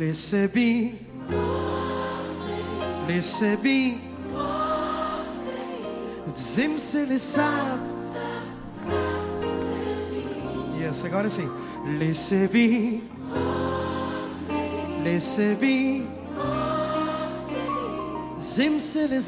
Laissez be. Laissez be. Zimse le Yes, agora sim. Laissez be. Laissez be. Zimse le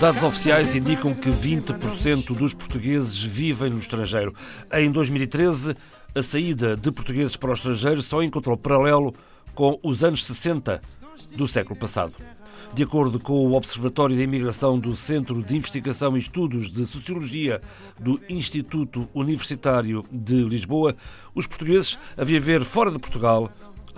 Dados oficiais indicam que 20% dos portugueses vivem no estrangeiro. Em 2013, a saída de portugueses para o estrangeiro só encontrou paralelo com os anos 60 do século passado. De acordo com o Observatório de Imigração do Centro de Investigação e Estudos de Sociologia do Instituto Universitário de Lisboa, os portugueses a viver fora de Portugal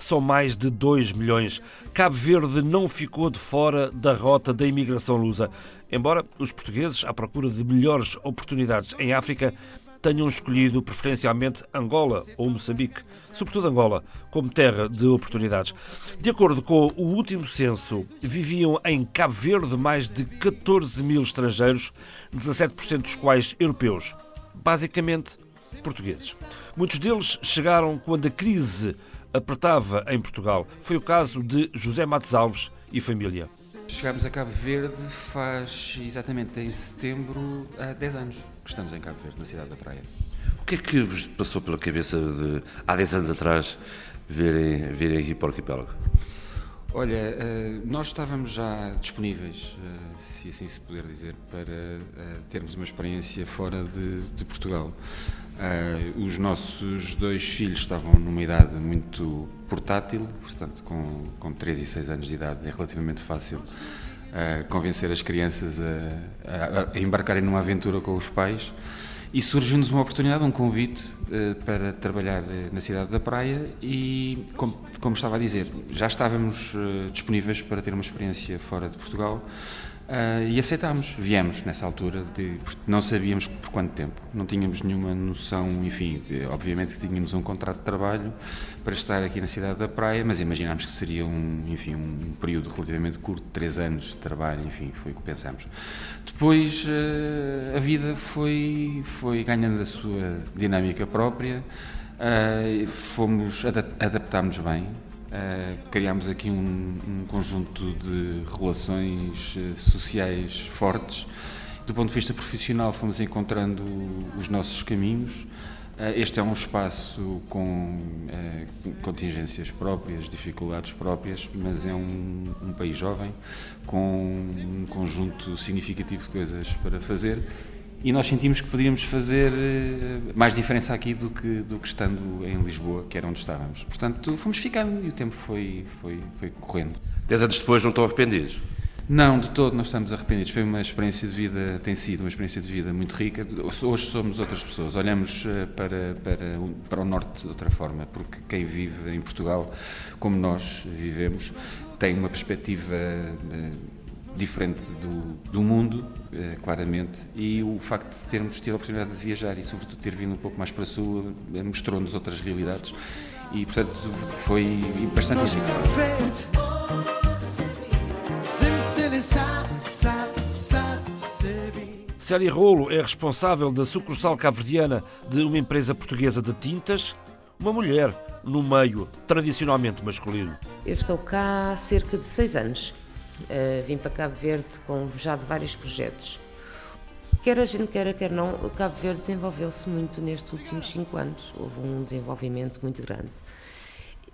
são mais de 2 milhões. Cabo Verde não ficou de fora da rota da imigração lusa. Embora os portugueses, à procura de melhores oportunidades em África, tenham escolhido preferencialmente Angola ou Moçambique, sobretudo Angola, como terra de oportunidades. De acordo com o último censo, viviam em Cabo Verde mais de 14 mil estrangeiros, 17% dos quais europeus, basicamente portugueses. Muitos deles chegaram quando a crise apertava em Portugal. Foi o caso de José Matos Alves e família. Chegámos a Cabo Verde faz exatamente em setembro há 10 anos que estamos em Cabo Verde, na cidade da Praia. O que é que vos passou pela cabeça de, há 10 anos atrás, virem, virem aqui para o arquipélago? Olha, eh, nós estávamos já disponíveis, eh, se assim se puder dizer, para eh, termos uma experiência fora de, de Portugal. Os nossos dois filhos estavam numa idade muito portátil, portanto, com, com 3 e 6 anos de idade, é relativamente fácil convencer as crianças a, a, embarcarem numa aventura com os pais. E surgiu-nos uma oportunidade, um convite uh, para trabalhar uh, na cidade da Praia e, como, como estava a dizer, já estávamos uh, disponíveis para ter uma experiência fora de Portugal Uh, e aceitámos, viemos nessa altura, de, não sabíamos por quanto tempo, não tínhamos nenhuma noção, enfim, de, obviamente que tínhamos um contrato de trabalho para estar aqui na cidade da Praia, mas imaginámos que seria um, enfim, um período relativamente curto, três anos de trabalho, enfim, foi o que pensámos. Depois uh, a vida foi, foi ganhando a sua dinâmica própria, uh, fomos, adaptámos bem, Uh, criámos aqui um, um, conjunto de relações uh, sociais fortes. Do ponto de vista profissional, fomos encontrando os nossos caminhos. Uh, este é um espaço com contingências próprias, dificuldades próprias, mas é um, um país jovem, com um conjunto significativo de coisas para fazer e nós sentimos que podíamos fazer eh, mais diferença aqui do que, do que estando em Lisboa, que era onde estávamos. Portanto, fomos ficando e o tempo foi, foi, foi correndo. Dez anos depois não estão arrependidos? Não, de todo não estamos arrependidos. Foi uma experiência de vida, tem sido uma experiência de vida muito rica. Hoje somos outras pessoas, olhamos eh, para, para, para o norte de outra forma, porque quem vive em Portugal, como nós vivemos, tem uma perspectiva eh, diferente do, do mundo, eh, claramente, e o facto de termos tido a oportunidade de viajar e, sobretudo, ter vindo um pouco mais para a sul, eh, mostrou-nos outras realidades e, portanto, foi bastante enriquecedor. Célia Rolo é responsável da sucursal cabo-verdiana de uma empresa portuguesa de tintas, uma mulher no meio tradicionalmente masculino. Eu estou cá há cerca de seis anos Uh, vim para Cabo Verde com já de vários projetos. Quer a gente queira, quer não, Cabo Verde desenvolveu-se muito nestes últimos cinco anos. Houve um desenvolvimento muito grande.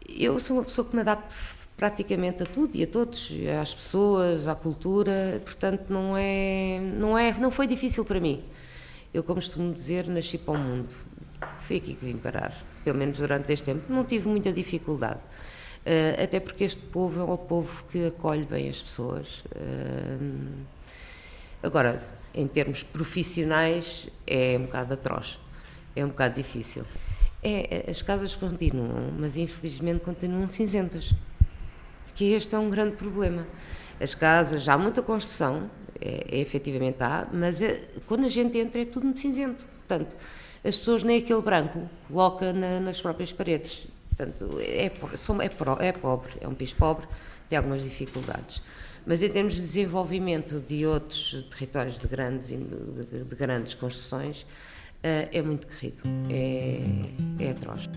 Eu sou uma pessoa que me adapto praticamente a tudo e a todos, às pessoas, à cultura, portanto não é, não é, não foi difícil para mim. Eu, como costumo dizer, nasci para o mundo. Foi aqui que vim parar, pelo menos durante este tempo. Não tive muita dificuldade. Uh, até porque este povo é um povo que acolhe bem as pessoas. Uh, agora, em termos profissionais, é um bocado atroz, é um bocado difícil. É, as casas continuam, mas infelizmente continuam cinzentas. Que este é um grande problema. As casas, há muita construção, é, é efetivamente há, mas é, quando a gente entra é tudo muito cinzento. Portanto, as pessoas nem aquele branco coloca na, nas próprias paredes Portanto, é, é, é pobre, é um país pobre, tem algumas dificuldades. Mas em termos de desenvolvimento de outros territórios de grandes, de, de grandes construções, eh, é muito querido, é, é atroz.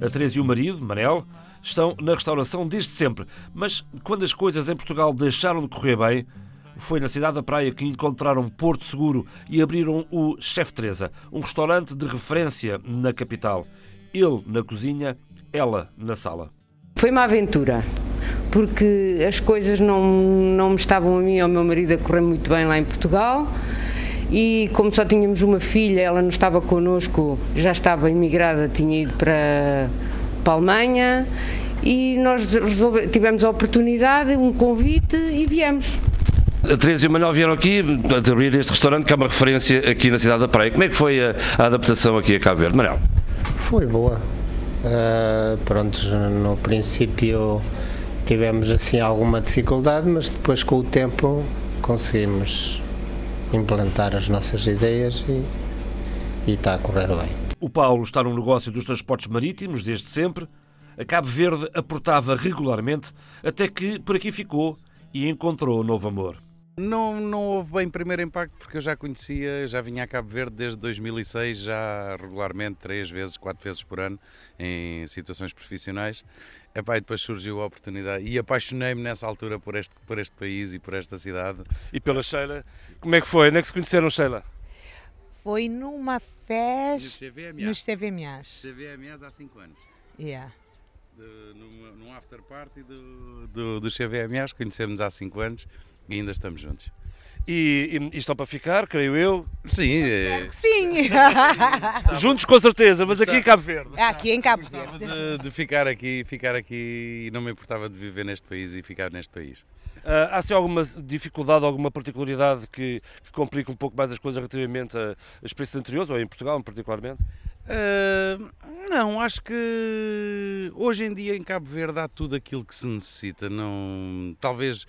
A Teresa e o marido, Manel, estão na restauração desde sempre. Mas quando as coisas em Portugal deixaram de correr bem, foi na cidade da Praia que encontraram Porto Seguro e abriram o Chef Teresa, um restaurante de referência na capital. Ele na cozinha, ela na sala. Foi uma aventura, porque as coisas não, não me estavam a mim e ao meu marido a correr muito bem lá em Portugal e como só tínhamos uma filha, ela não estava connosco, já estava imigrada, tinha ido para, para a Alemanha e nós resolve, tivemos a oportunidade, um convite e viemos. A Teresa e o Manuel vieram aqui a abrir este restaurante que é uma referência aqui na cidade da Praia. Como é que foi a, a adaptação aqui a Cabo Verde? Manuel? Foi boa. Uh, pronto, no princípio tivemos assim alguma dificuldade, mas depois com o tempo conseguimos implantar as nossas ideias e, e está a correr bem. O Paulo está no negócio dos transportes marítimos desde sempre. A Cabo Verde aportava regularmente até que por aqui ficou e encontrou novo amor. Não, não houve bem primeiro impacto porque eu já conhecia, já vinha a Cabo Verde desde 2006, já regularmente, três vezes, quatro vezes por ano, em situações profissionais. Epá, e depois surgiu a oportunidade e apaixonei-me nessa altura por este, por este país e por esta cidade. E pela Sheila, como é que foi? Onde é que se conheceram, Sheila? Foi numa festa nos CVMAs. CVMAs há 5 anos. Yeah. num, num after party do, do, do CVMAs, conhecemos há 5 anos e ainda estamos juntos. E, e, estão para ficar, creio eu. Sim, é... sim. Juntos com certeza, mas aqui em Cabo Verde. Aqui em Cabo Verde. De, de, ficar aqui, ficar aqui e não me importava de viver neste país e ficar neste país. Uh, há se alguma dificuldade, alguma particularidade que, que complica um pouco mais as coisas relativamente a, a experiências anteriores, ou em Portugal particularmente? Uh, não, acho que hoje em dia em Cabo Verde há tudo aquilo que se necessita. Não, talvez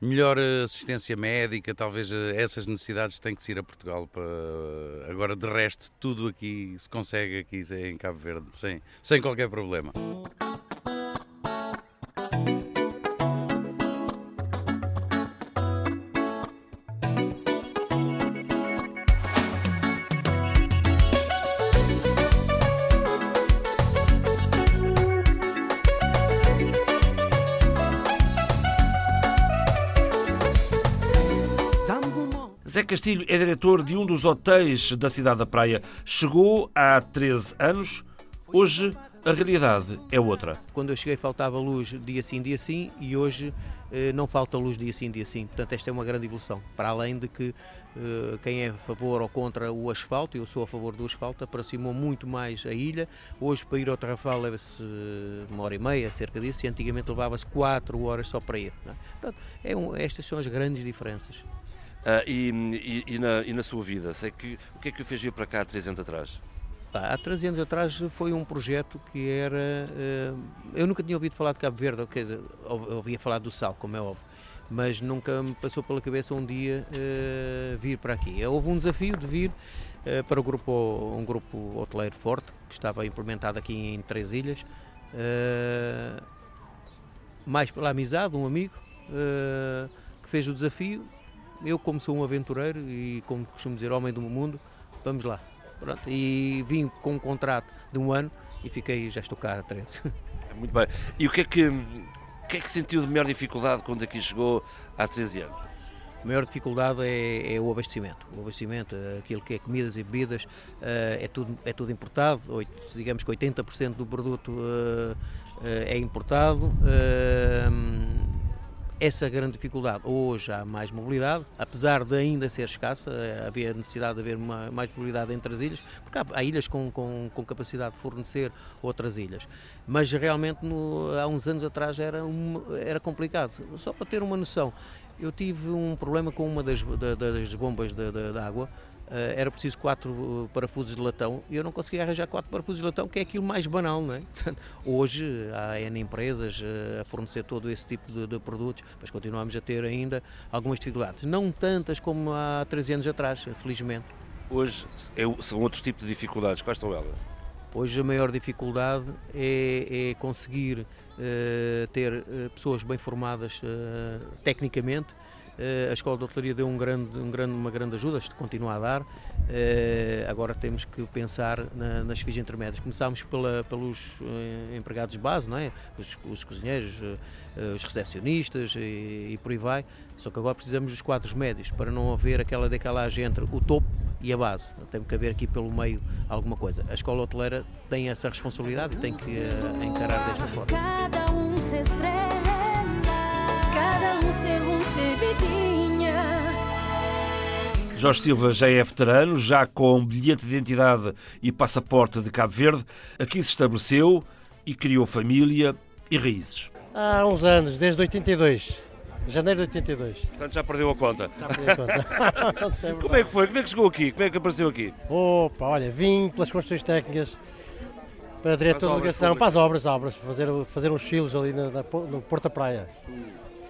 melhor assistência médica, talvez essas necessidades têm que se ir a Portugal para agora de resto tudo aqui se consegue aqui em Cabo Verde sem, sem qualquer problema. Castilho é diretor de um dos hotéis da cidade da Praia. Chegou há 13 anos. Hoje a realidade é outra. Quando eu cheguei faltava luz dia sim, dia sim e hoje eh, não falta luz dia sim, dia sim. Portanto, esta é uma grande evolução. Para além de que eh, quem é a favor ou contra o asfalto, eu sou a favor do asfalto, aproximou muito mais a ilha. Hoje para ir ao Tarrafal leva-se uma hora e meia, cerca disso, e antigamente levava-se quatro horas só para ir. É? Portanto, é um, estas são as grandes diferenças. Uh, e, e, na, e, na, sua vida, sei que, o que é que o fez vir para cá há três anos atrás? há três anos atrás foi um projeto que era. Uh, eu nunca tinha ouvido falar de Cabo Verde, quer dizer, ouvia falar do sal, como é óbvio, mas nunca me passou pela cabeça um dia uh, vir para aqui. Houve um desafio de vir para o grupo, um grupo hoteleiro forte, que estava implementado aqui em Três Ilhas, mais pela amizade, um amigo que fez o desafio eu como sou um aventureiro e como costumo dizer, homem do mundo, vamos lá. Pronto, e vim com um contrato de um ano e fiquei, já estou cá há 13. Muito bem. E o que é que, o que, é que sentiu de maior dificuldade quando aqui chegou há 13 anos? A maior dificuldade é, é, o abastecimento. O abastecimento, aquilo que é comidas e bebidas, eh, é tudo, é tudo importado. Digamos que 80% do produto eh, eh, é importado essa grande dificuldade. Hoje há mais mobilidade, apesar de ainda ser escassa, eh, havia necessidade de haver uma, mais mobilidade entre as ilhas, porque há, há ilhas com, com, com, capacidade de fornecer outras ilhas. Mas realmente no, há uns anos atrás era, um, era complicado. Só para ter uma noção, Eu tive um problema com uma das, da- das bombas de, de- de água. Eh, era preciso quatro eh, parafusos de latão e eu não conseguia arranjar quatro parafusos de latão, que é aquilo mais banal, não é? Portanto, hoje há N empresas eh, a fornecer todo esse tipo de, de produtos, mas continuamos a ter ainda algumas dificuldades. Não tantas como há 13 anos atrás, felizmente. Hoje é- são outros tipos de dificuldades. Quais são elas? Hoje a maior dificuldade é, é conseguir eh, ter pessoas bem formadas eh, tecnicamente. Eh, a Escola de Hotelaria deu um grande, um grande, uma grande ajuda, isto continua a dar. Eh, agora temos que pensar na- nas FIs intermédias. Começámos pela- pelos eh, empregados de base, não é? os, os cozinheiros, os recepcionistas e, e por aí vai. Só que agora precisamos dos quadros médios para não haver aquela decalagem entre o topo e a base. Tem que haver aqui pelo meio alguma coisa. A escola hoteleira tem essa responsabilidade e tem que encarar desta forma. Cada um se estrela, Jorge Silva já é veterano, já com bilhete de identidade e passaporte de Cabo Verde. Aqui se estabeleceu e criou família e raízes. Há uns anos, desde 82. Janeiro de 82. Portanto, já perdeu a conta. Já perdi a conta. Como é que foi? Como é que chegou aqui? Como é que apareceu aqui? Opa, olha, vim pelas construções técnicas para a diretor de delegação, públicas. para as obras, obras, para fazer, fazer uns chilos ali na, na, no Porto da Praia.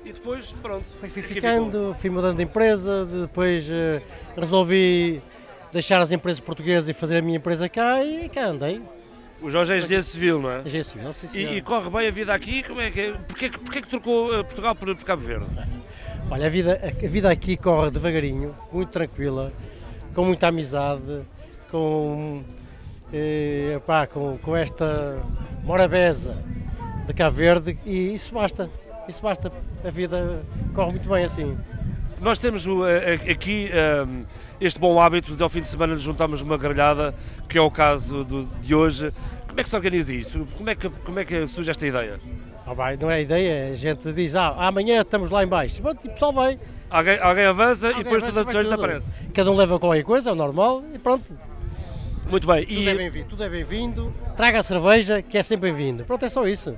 E depois, pronto. Fui aqui ficando, fui mudando de empresa, depois eh, resolvi deixar as empresas portuguesas e fazer a minha empresa cá e cá andei. O Jorge é engenheiro civil, não é? Engenheiro civil, sim, senhor. E, e corre bem a vida aqui? Como é que é? Porquê, que- porquê que trocou eh, Portugal por, por Cabo Verde? Olha, a vida, a vida aqui corre devagarinho, muito tranquila, com muita amizade, com, eh, com, com esta morabeza de Cabo Verde e isso basta. Isso basta. A vida corre muito bem assim. Nós temos eh, eh, aqui eh, este bom hábito de ao fim de semana nos juntarmos uma grelhada, que é o caso de hoje. Como é que se organiza isso? Como é que, como é que surge esta ideia? Ah, vai, não é ideia, a gente diz, ah, amanhã estamos lá em baixo. Pronto, e o pessoal vai. Alguém, alguém avança e Alguém depois vai, tudo, vai tudo tudo. aparece. Cada um leva qualquer coisa, é o normal, e pronto. Muito bem. Tudo E é bem-vindo, tudo é bem-vindo. Traga a cerveja, que é sempre bem-vindo. Pronto, é só isso.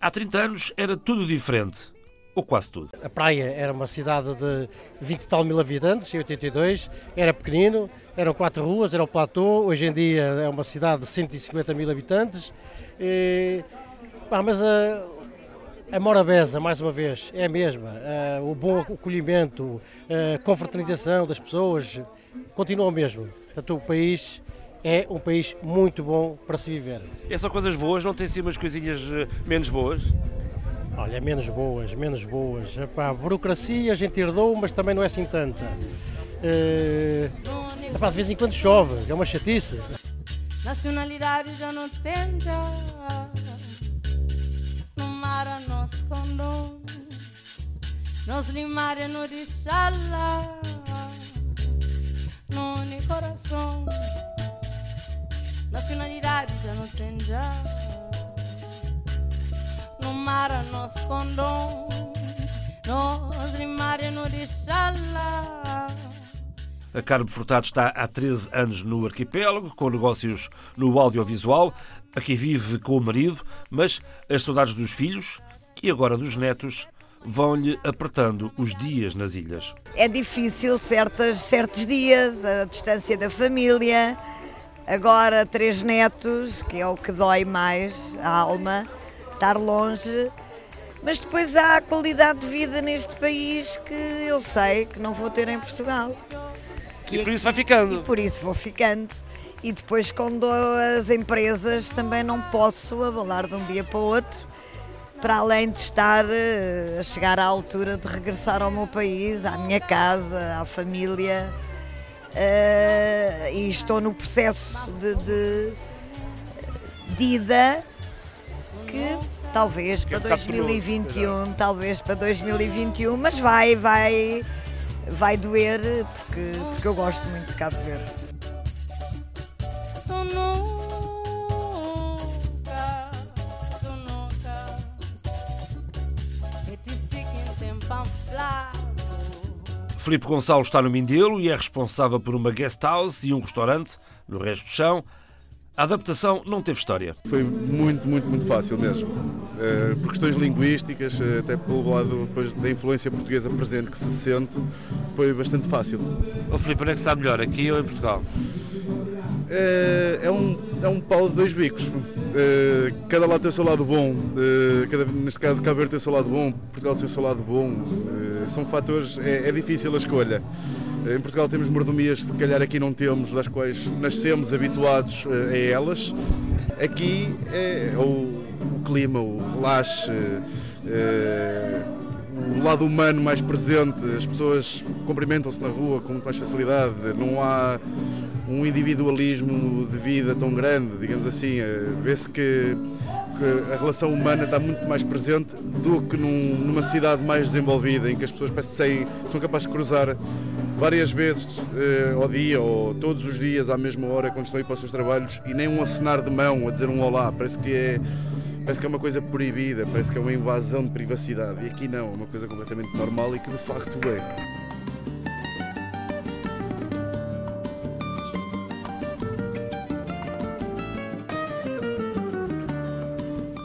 Há 30 anos era tudo diferente. Ou quase tudo. A praia era uma cidade de 20 e tal mil habitantes, em 82, era pequenino, eram quatro ruas, era o platô, hoje em dia é uma cidade de 150 mil habitantes. E, mas a, a Morabeza, mais uma vez, é a mesma. O bom acolhimento, a confraternização das pessoas, continua o mesmo. Portanto, o país é um país muito bom para se viver. É só coisas boas, não tem sim umas coisinhas eh, menos boas? Olha, menos boas, menos boas. Epá, a burocracia a gente herdou, mas também não é assim tanta. Eh, epá, de vez em quando chove, é uma chatice. Nacionalidade já não tem já. No mar a nosso condom. Nos limares no de xalá. No coração. Nacionalidade já não tem já. No mar a nosso condom. Nos limares no de xalá. A Carmo Furtado está há 13 anos no arquipélago, com negócios no audiovisual. Aqui vive com o marido, mas as saudades dos filhos e agora dos netos vão-lhe apertando os dias nas ilhas. É difícil certas, certos dias, a distância da família. Agora, três netos, que é o que dói mais a alma, estar longe. Mas depois há a qualidade de vida neste país que eu sei que não vou ter em Portugal. E por isso vai ficando. E por isso vou ficando. E depois, com dou as empresas, também não posso abalar de um dia para o outro, para além de estar eh, a chegar à altura de regressar ao meu país, à minha casa, à família. Eh, e estou no processo de, de, de ida que talvez Que é para um bocado penoso, 2021, talvez para 2021, mas vai, vai, vai doer porque, porque eu gosto muito de Cabo Verde. Filipe Gonçalves está no Mindelo e é responsável por uma guest house e um restaurante no resto do chão. A adaptação não teve história. Foi muito, muito, muito fácil mesmo. Uh, por questões linguísticas, uh, até pelo lado depois, da influência portuguesa presente que se sente, foi bastante fácil. O Filipe, onde é que sabe melhor, aqui ou em Portugal? Uh, é, um, é um pau de dois bicos. cada lado tem o seu lado bom. cada, neste caso, Cabo Verde tem o seu lado bom, Portugal tem o seu lado bom. são fatores, é, é difícil a escolha. Em Portugal temos mordomias se calhar aqui não temos, das quais nascemos habituados a elas. Aqui é o o clima, o relaxe, eh, o lado humano mais presente, as pessoas cumprimentam-se na rua com muito mais facilidade, não há um individualismo de vida tão grande, digamos assim, eh, vê-se que, que, a relação humana está muito mais presente do que num, numa cidade mais desenvolvida, em que as pessoas parecem, são capazes de cruzar várias vezes eh, ao dia ou todos os dias à mesma hora quando estão a ir para os seus trabalhos e nem um acenar de mão a dizer um olá, parece que é parece que é uma coisa proibida, parece que é uma invasão de privacidade. E aqui não, é uma coisa completamente normal e que de facto é.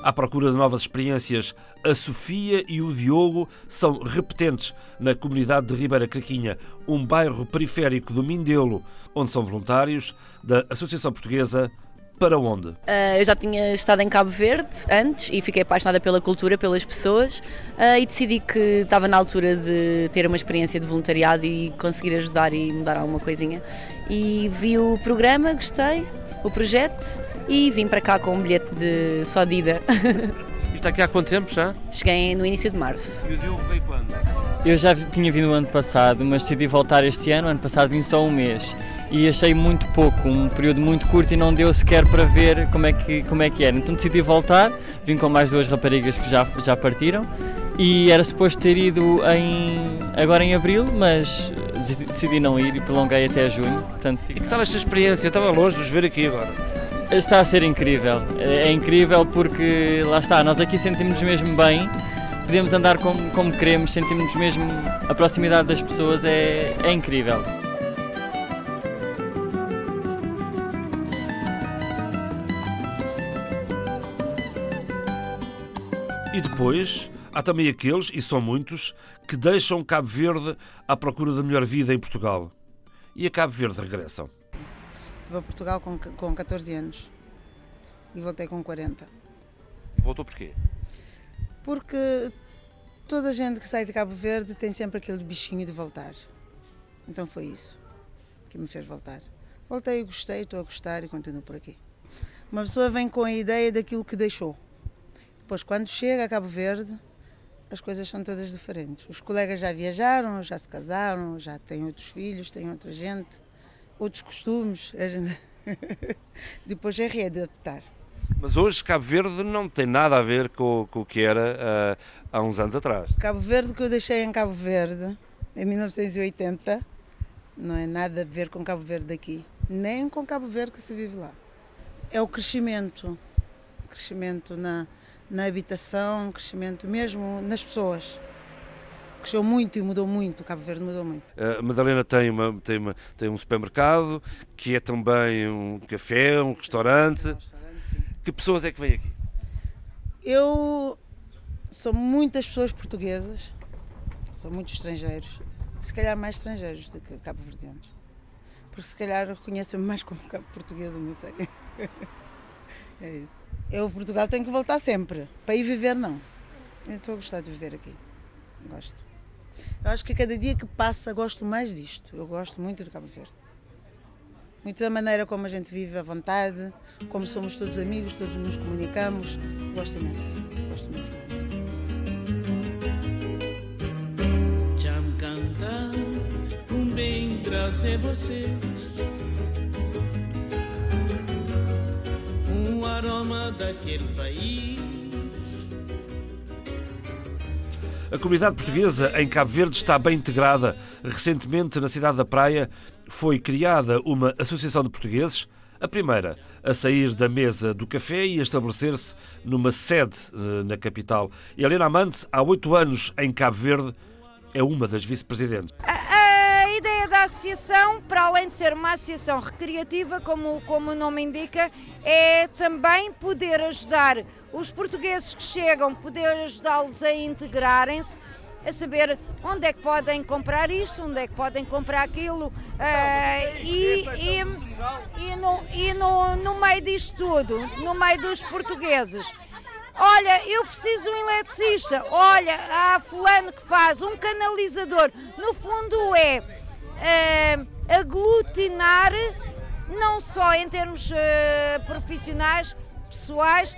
À procura de novas experiências, a Sofia e o Diogo são repetentes na comunidade de Ribeira Craquinha, um bairro periférico do Mindelo, onde são voluntários da Associação Portuguesa para onde? Uh, eu já tinha estado em Cabo Verde antes e fiquei apaixonada pela cultura, pelas pessoas uh, e decidi que estava na altura de ter uma experiência de voluntariado e conseguir ajudar e mudar alguma coisinha. E vi o programa, gostei, o projeto e vim para cá com um bilhete de só de ida. Está aqui há quanto tempo já? Cheguei no início de março. E o Diogo veio quando? Eu já tinha vindo o ano passado, mas decidi voltar este ano. Ano passado vim só um mês e achei muito pouco, um período muito curto e não deu sequer para ver como é que, como é que era. Então decidi voltar, vim com mais duas raparigas que já, já partiram e era suposto ter ido em, agora em abril, mas decidi não ir e prolonguei até junho. Portanto, fico... E que tal esta experiência? Eu estava longe de os ver aqui agora. Está a ser incrível, é, é incrível porque lá está, nós aqui sentimos-nos mesmo bem, podemos andar como, como queremos, sentimos mesmo a proximidade das pessoas é, é incrível. E depois há também aqueles, e são muitos, que deixam Cabo Verde à procura da melhor vida em Portugal. E a Cabo Verde regressam. Vou a Portugal com, com 14 anos e voltei com 40. E voltou porquê? Porque toda a gente que sai de Cabo Verde tem sempre aquele bichinho de voltar. Então foi isso que me fez voltar. Voltei e gostei, estou a gostar e continuo por aqui. Uma pessoa vem com a ideia daquilo que deixou. Depois, quando chega a Cabo Verde, as coisas são todas diferentes. Os colegas já viajaram, já se casaram, já têm outros filhos, têm outra gente, outros costumes. Depois é readaptar. Mas hoje Cabo Verde não tem nada a ver com, com o que era uh, há uns anos atrás. Cabo Verde que eu deixei em Cabo Verde em 1980 não é nada a ver com Cabo Verde daqui, nem com Cabo Verde que se vive lá. É o crescimento, crescimento na, na habitação, crescimento mesmo nas pessoas. Cresceu muito e mudou muito, o Cabo Verde mudou muito. A Madalena tem, uma, tem, uma, tem um supermercado, que é também um café, um restaurante. Um restaurante que pessoas é que vêm aqui? Eu sou muitas pessoas portuguesas, sou muitos estrangeiros, se calhar mais estrangeiros do que cabo-verdianos. Porque se calhar reconhecem-me mais como cabo portuguesa, não sei. é isso. Eu, Portugal, tenho que voltar sempre. Para ir viver, não. Eu estou a gostar de viver aqui. Gosto. Eu acho que cada dia que passa, gosto mais disto. Eu gosto muito de Cabo Verde. Muito da maneira como a gente vive à vontade, como somos todos amigos, todos nos comunicamos. Gosto imenso. Gosto mesmo. Canta um bem trazer você aroma daquele país. A comunidade portuguesa em Cabo Verde está bem integrada. Recentemente, na cidade da Praia, foi criada uma associação de portugueses, a primeira a sair da mesa do café e a estabelecer-se numa sede eh, na capital. Helena Amante, há oito anos em Cabo Verde, é uma das vice-presidentes. A, a ideia da associação, para além de ser uma associação recreativa, como, como o nome indica, é também poder ajudar os portugueses que chegam, poder ajudá-los a integrarem-se, a saber onde é que podem comprar isto, onde é que podem comprar aquilo. Uh, e, e, e, no, e no, no meio disto tudo, no meio dos portugueses, Olha, eu preciso de um eletricista. Olha, há fulano que faz um canalizador. No fundo é aglutinar, não só em termos uh, profissionais, pessoais,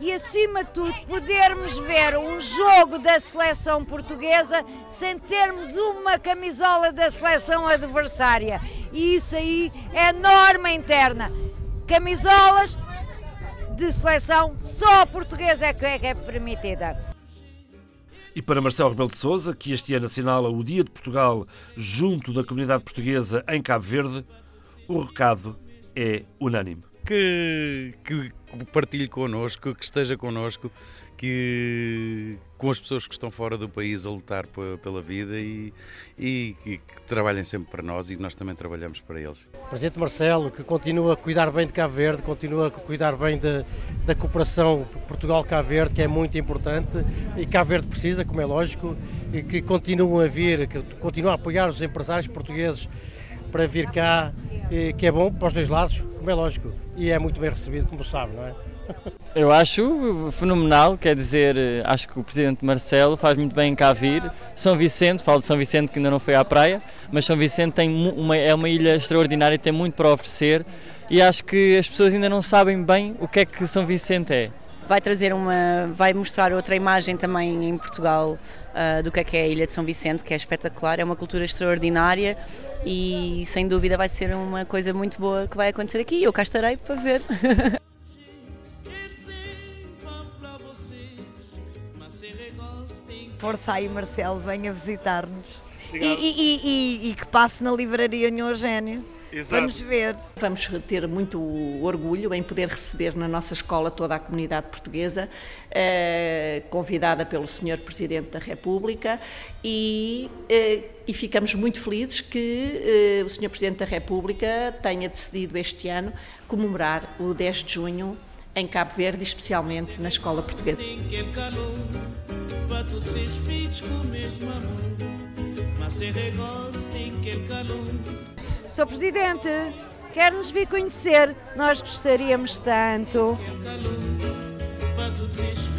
e acima de tudo podermos ver um jogo da seleção portuguesa sem termos uma camisola da seleção adversária. E isso aí é norma interna. Camisolas de seleção só portuguesa é, que é permitida. E para Marcelo Rebelo de Sousa, que este ano assinala o Dia de Portugal junto da comunidade portuguesa em Cabo Verde, o recado é unânime. Que, que partilhe connosco, que esteja connosco, que com as pessoas que estão fora do país a lutar pela vida e, e, que trabalhem sempre para nós e que nós também trabalhamos para eles. Presidente Marcelo, que continua a cuidar bem de Cabo Verde, continua a cuidar bem de, da cooperação Portugal-Cabo Verde, que é muito importante e Cabo Verde precisa, como é lógico, e que continuam a vir, que continuam a apoiar os empresários portugueses para vir cá, que é bom para os dois lados, como é lógico, e é muito bem recebido, como sabe, não é? Eu acho fenomenal, quer dizer, acho que o Presidente Marcelo faz muito bem em cá vir. São Vicente, falo de São Vicente que ainda não foi à praia, mas São Vicente tem uma, é uma ilha extraordinária e tem muito para oferecer e acho que as pessoas ainda não sabem bem o que é que São Vicente é. Vai trazer uma, vai mostrar outra imagem também em Portugal uh, do que é que é a Ilha de São Vicente, que é espetacular, é uma cultura extraordinária e sem dúvida vai ser uma coisa muito boa que vai acontecer aqui. Eu cá estarei para ver. Força aí, Marcelo, venha visitar-nos. E, e, e, e, que passe na livraria Nhô Eugênio. Exato. Vamos ver. Vamos ter muito orgulho em poder receber na nossa escola toda a comunidade portuguesa, eh, convidada pelo Sr. Presidente da República, e, eh, e ficamos muito felizes que eh, o Sr. Presidente da República tenha decidido este ano comemorar o 10 de junho em Cabo Verde, especialmente na escola portuguesa. Mas se que calor. Sr. Presidente, quer-nos vir conhecer? Nós gostaríamos tanto. Para todos esses